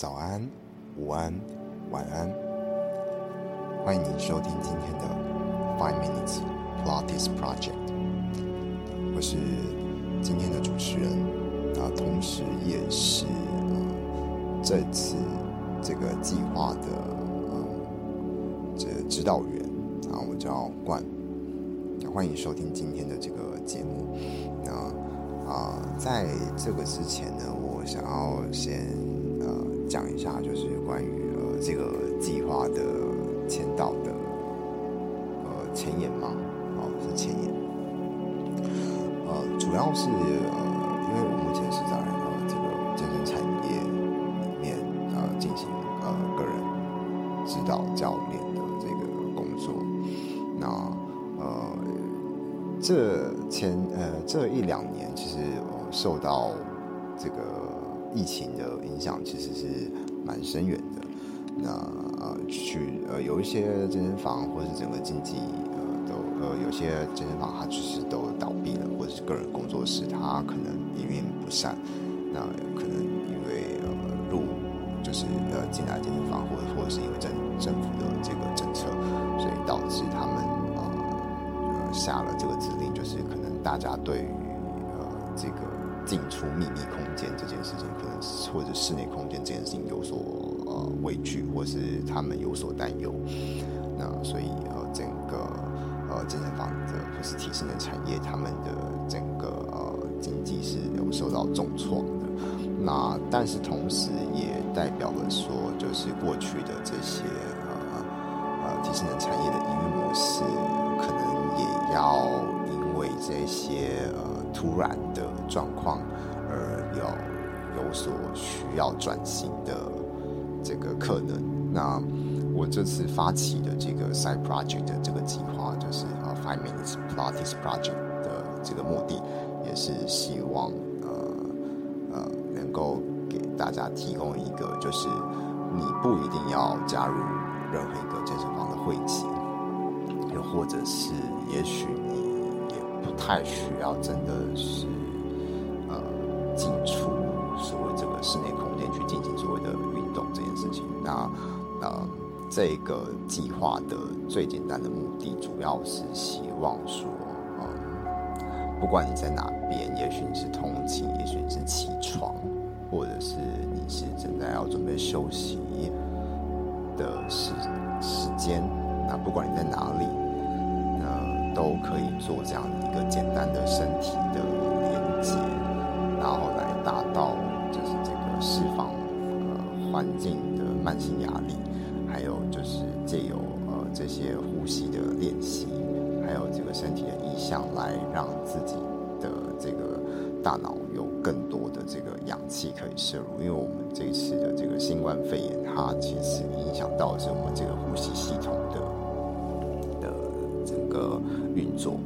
早安、午安、晚安，欢迎您收听今天的 Five Minutes p l o t t i s Project。我是今天的主持人，啊，同时也是呃这次这个计划的呃这指导员啊，我叫冠。欢迎收听今天的这个节目。那啊，在这个之前呢，我想要先。讲一下，就是关于呃这个计划的签到的呃前言嘛，哦是前言，呃主要是呃因为我目前是在呃这个健身产业里面呃进行呃个人指导教练的这个工作，那呃这前呃这一两年其实受到这个。疫情的影响其实是蛮深远的。那呃，去呃有一些健身房或是整个经济呃都呃有些健身房它其实都倒闭了，或者是个人工作室它可能营运不善。那可能因为呃入就是呃进来健身房，或者或者是因为政政府的这个政策，所以导致他们呃呃下了这个指令，就是可能大家对于呃这个。进出秘密空间这件事情，可能或者室内空间这件事情有所呃畏惧，或是他们有所担忧。那所以呃，整个呃健身房的或是体适能产业，他们的整个呃经济是有受到重创的。那但是同时也代表了说，就是过去的这些呃呃体适能产业的营运模式，可能也要因为这些呃。突然的状况，而有有所需要转型的这个可能。那我这次发起的这个 side project 的这个计划，就是呃 five minutes Pilates project 的这个目的，也是希望呃呃能够给大家提供一个，就是你不一定要加入任何一个健身房的会籍，又或者是也许你也。不太需要，真的是进出所谓这个室内空间去进行所谓的运动这件事情。那呃这个计划的最简单的目的，主要是希望说，嗯，不管你在哪边，也许你是通勤，也许你是起床，或者是你是正在要准备休息的时时间，那不管你在哪里。都可以做这样一个简单的身体的连接，然后达到就是这个释放呃环境的慢性压力，还有就是借由呃这些呼吸的练习，还有这个身体的意向，来让自己的这个大脑有更多的这个氧气可以摄入。因为我们这次的这个新冠肺炎，它其实影响到是我们这个呼吸系统的的整。个运作，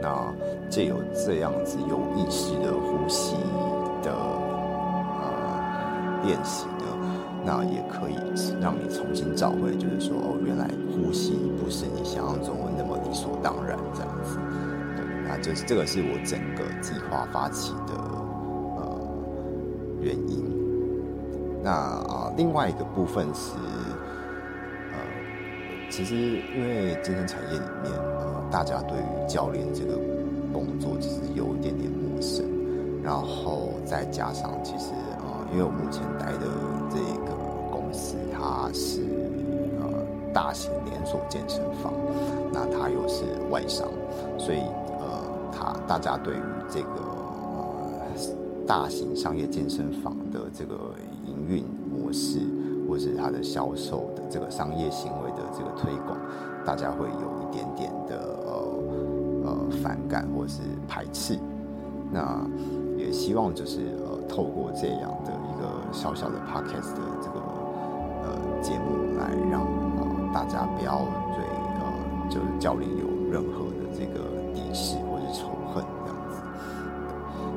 那借由这样子有意识的呼吸的呃练习呢，那也可以让你重新找回，就是说哦，原来呼吸不是你想象中的那么理所当然这样子。对，那就是这个是我整个计划发起的呃原因。那啊，另外一个部分是呃。其实，因为健身产业里面，呃，大家对于教练这个工作其实有一点点陌生，然后再加上，其实，呃，因为我目前待的这个公司，它是呃大型连锁健身房，那它又是外商，所以，呃，它大家对于这个呃大型商业健身房的这个营运模式。或是它的销售的这个商业行为的这个推广，大家会有一点点的呃呃反感或是排斥。那也希望就是呃透过这样的一个小小的 podcast 的这个呃节目，来让呃大家不要对呃就是教练有任何的这个敌视或者仇恨这样子。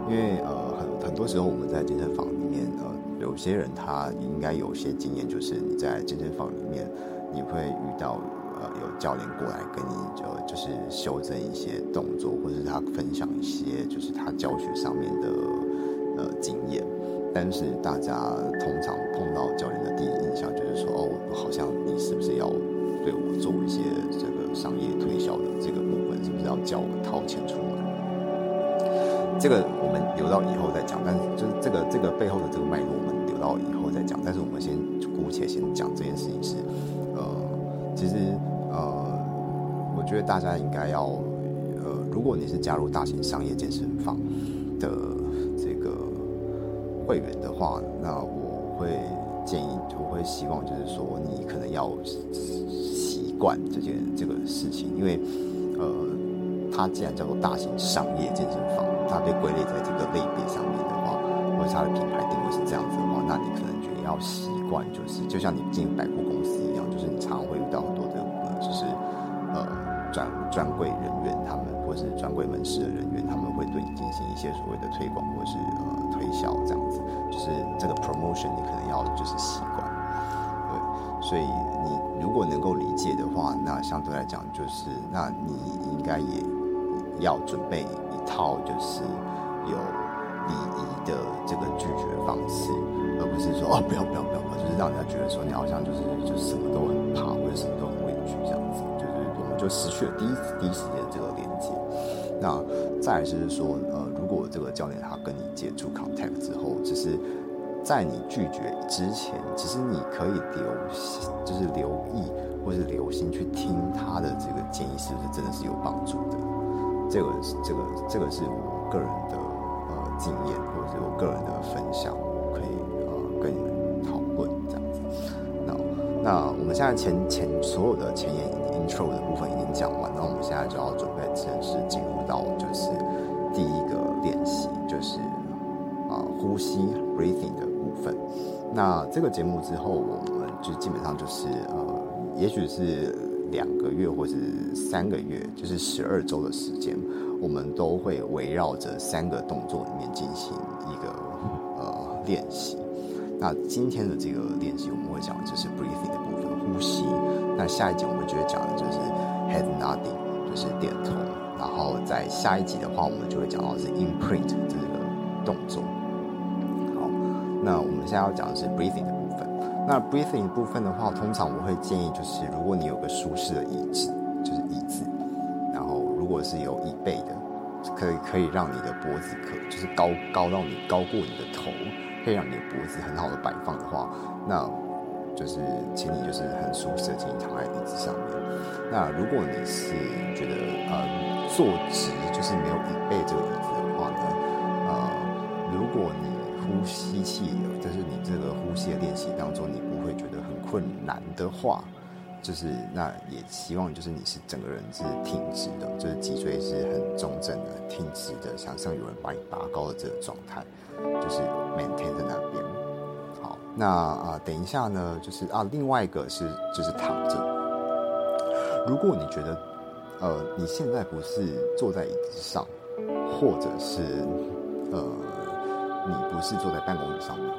因为呃很很多时候我们在健身房里面呃。有些人他应该有些经验，就是你在健身房里面，你会遇到有教练过来跟你就就是修正一些动作或者是他分享一些就是他教学上面的呃经验。但是大家通常碰到教练的第一印象就是说哦好像你是不是要对我做一些这个商业推销的这个部分是不是要叫我掏钱出来？这个我们留到以后再讲但是就是这个这个背后的这个脉络我们留到以后再讲但是我们先姑且先讲这件事情是呃其实呃，我觉得大家应该要，呃，如果你是加入大型商业健身房的这个会员的话，那我会建议，我会希望就是说，你可能要习惯这件这个事情，因为呃，它既然叫做大型商业健身房。它被归类在这个类别上面的话，或者它的品牌定位是这样子的话，那你可能就要习惯，就是就像你进百货公司一样，就是你常常会遇到很多的，就是呃专专柜人员，他们或是专柜门市的人员，他们会对你进行一些所谓的推广或是呃推销这样子，就是这个 promotion 你可能要就是习惯，对，所以你如果能够理解的话，那相对来讲就是，那你应该也要准备一。套就是有礼仪的这个拒绝方式，而不是说哦不要不要不要不要，就是让人家觉得说你好像就是就是什么都很怕或者什么都很畏惧这样子，就是我们就失去了第一第一时间这个连接。那再来就是说，呃，如果这个教练他跟你接触 contact 之后，就是在你拒绝之前，其实你可以留就是留意或是留心去听他的这个建议是不是真的是有帮助的。这个这个这个是我个人的呃经验，或者是我个人的分享，可以呃跟你们。那我们现在前前所有的前言 intro 的部分已经讲完，那我们现在就要准备正式进入到就是第一个练习，就是啊呼吸 breathing 的部分。那这个节目之后，我们就基本上就是呃，也许是。两个月或是三个月，就是十二周的时间，我们都会围绕着三个动作里面进行一个呃练习。那今天的这个练习，我们会讲的就是 breathing 的部分，呼吸。那下一集我们就会讲的就是 head nodding，就是点头。然后在下一集的话，我们就会讲到是 imprint 这个动作。好，那我们现在要讲的是 breathing 的部分。那 breathing 部分的话，通常我会建议就是，如果你有个舒适的椅子，就是椅子，然后如果是有椅背的，可以可以让你的脖子可就是高高到你高过你的头，可以让你的脖子很好的摆放的话，那就是请你就是很舒适的请你躺在椅子上面。那如果你是觉得呃坐直就是没有椅背这个椅子的话呢，呃，如果你呼吸气，就是你这个呼吸的练习当中，你不会觉得很困难的话，就是那也希望就是你是整个人是挺直的，就是脊椎是很中正的、挺直的，想象有人把你拔高的这个状态，就是 maintain 在那边。好，那啊，等一下呢，就是啊，另外一个是就是躺着。如果你觉得呃你现在不是坐在椅子上，或者是呃。你不是坐在办公椅上面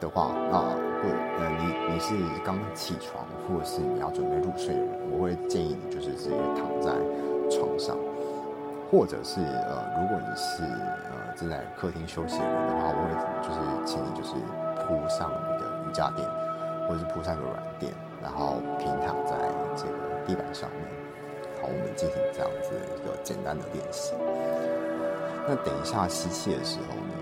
的话，那或呃你你是刚起床，或者是你要准备入睡的人，我会建议你就是直接躺在床上，或者是呃如果你是呃正在客厅休息的人的话，我会就是请你就是铺上你的瑜伽垫，或者是铺上个软垫，然后平躺在这个地板上面，好，我们进行这样子一个简单的练习。那等一下吸气的时候呢，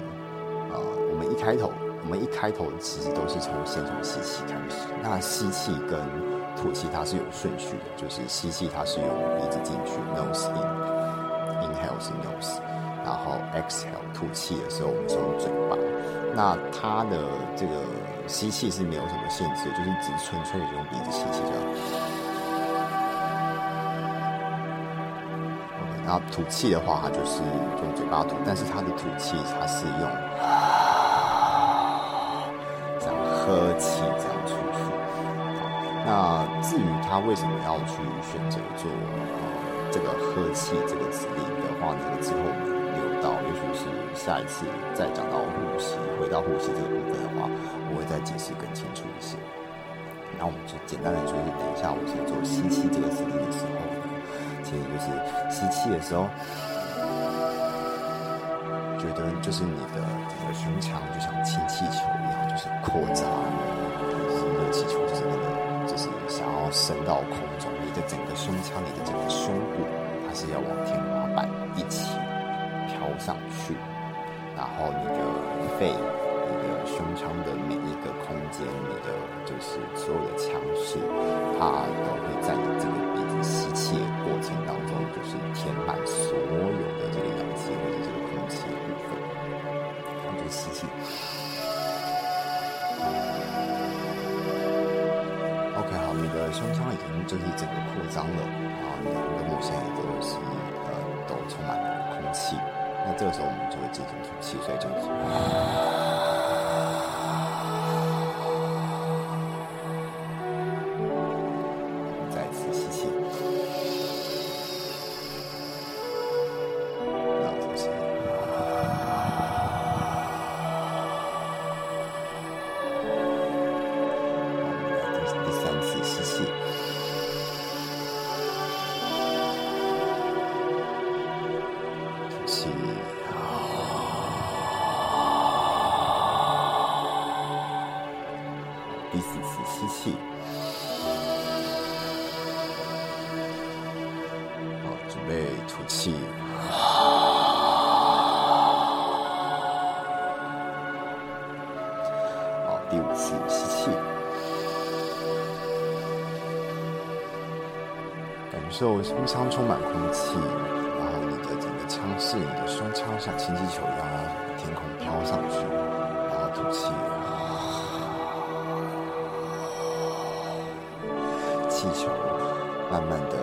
呃，我们一开头，我们一开头其实都是从先从吸气开始。那吸气跟吐气它是有顺序的，就是吸气它是用鼻子进去，nose in，inhale 是 nose，然后 exhale 吐气的时候我们是用嘴巴。那它的这个吸气是没有什么限制，就是只纯粹用鼻子吸气就好。然后吐气的话，它就是用嘴巴吐，但是它的吐气它是用这样喝气这样出去。那至于他为什么要去选择做呃这个喝气这个指令的话呢？之后我们留到，也许是下一次再讲到呼吸，回到呼吸这个部分的话，我会再解释更清楚一些。那我们就简单的就是等一下，我先做吸气这个指令的时候。其实就是吸气的时候，觉得就是你的整个胸腔就像氢气球一样，就是扩张，是热气球，就是那个，就是想要升到空中。你的整个胸腔你的整个胸部，它是要往天花板一起飘上去，然后你的肺、你的胸腔的每一个空间，你的就是所有的腔室，它都会在你这个鼻子吸气的过程当中，就是填满所有的这个氧气或者这个空气的部分，然后就吸气。胸腔已经就是整个扩张了，然后你的你的目前也都是呃都充满了空气，那这个时候我们就会进行吐气，所以就第四次吸气，好，准备吐气。好，第五次吸气，感。受胸腔充满空气，然后你的整个腔室、你的胸腔像氢气球一样，天空飘上去，然后吐气，气球慢慢的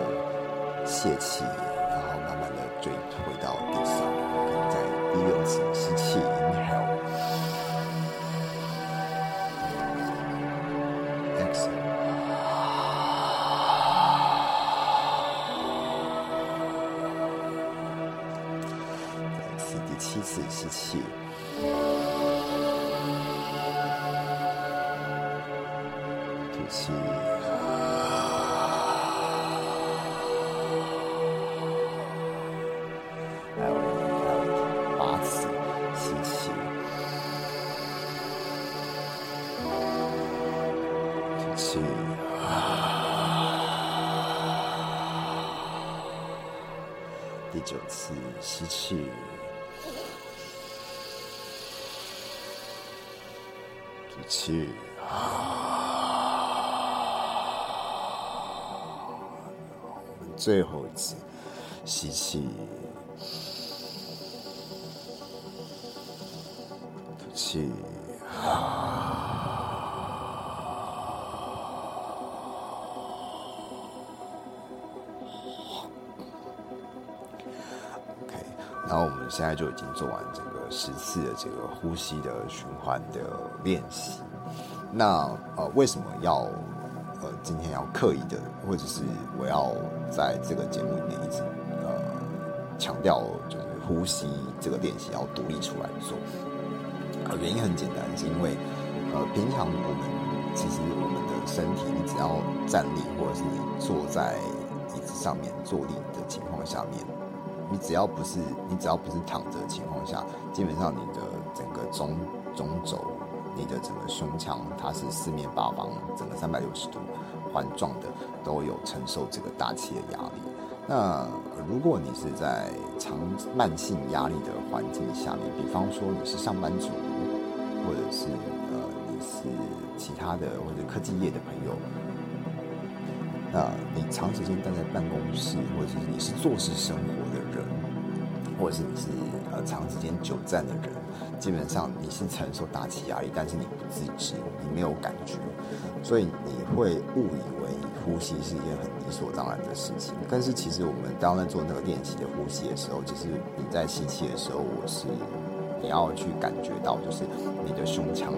泄气，然后慢慢的坠回到地上，可能在第六次吸气，inhale。吸气，吐气，九次吸气。吐气，我们最后一次吸气，吐气。啊然后我们现在就已经做完整个。十次的这个呼吸的循环的练习，那呃为什么要呃今天要刻意的，或者是我要在这个节目里面一直呃强调，就是呼吸这个练习要独立出来做？呃原因很简单，是因为呃平常我们其实我们的身体，你只要站立或者是你坐在椅子上面坐立的情况下面。你只要不是你只要不是躺着的情况下，基本上你的整个中中轴，你的整个胸腔，它是四面八方，整个三百六十度环状的，都有承受这个大气的压力。那如果你是在长慢性压力的环境下面，比方说你是上班族，或者是呃你是其他的或者科技业的朋友。那你长时间待在办公室，或者是你是做事生活，或者是你是呃长时间久站的人，基本上你是承受大气压力，但是你不自知，你没有感觉，所以你会误以为呼吸是一件很理所当然的事情。但是其实我们刚刚在做那个练习的呼吸的时候，其实你在吸气的时候，我是你要去感觉到，就是你的胸腔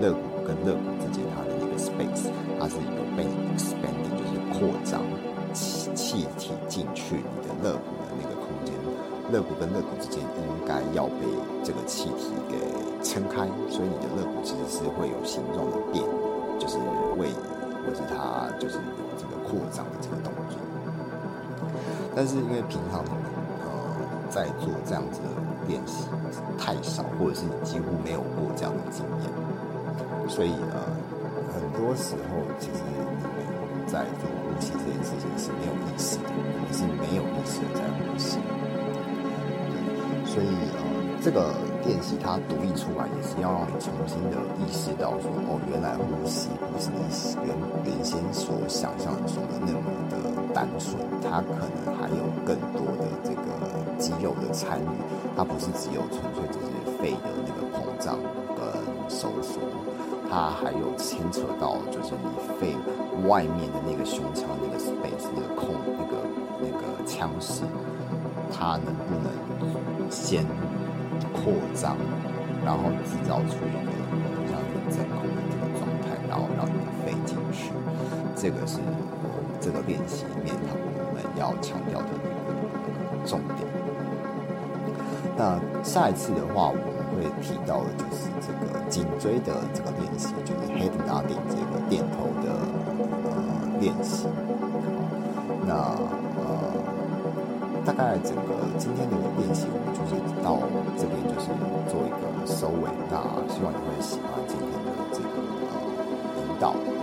肋骨跟肋骨之间它的那个 space，它是有被 expanding 就是。扩张气气体进去你的肋骨，肋骨跟肋骨之间应该要被这个气体给撑开，所以你的肋骨其实是会有形状的变，就是位移，或者它就是有这个扩张的这个动作。但是因为平常你们呃在做这样子的练习太少，或者是你几乎没有过这样的经验，所以呃很多时候其实你们。在做呼吸这件事情是没有意识的，你是没有意识的在呼吸。所以呃，这个练习它读译出来也是要让你重新的意识到说，哦，原来呼吸不是你原原先所想象中的那么的单纯，它可能还有更多的这个肌肉的参与，它不是只有纯粹只是肺的那个膨胀跟收缩。它还有牵扯到，就是你肺外面的那个胸腔那个 space 那个空那个那个腔室，它能不能先扩张，然后制造出一个像真空的这个状态，然后让你的肺进去，这个是这个练习里面我们要强调的一个重点。那下一次的话，我们会提到的就是这个颈椎的这个练习，就是 head nodding 这个点头的呃练习。那，大概整个今天的练习，我们就是到这边就是做一个收尾。那希望你会喜欢今天的这个引导。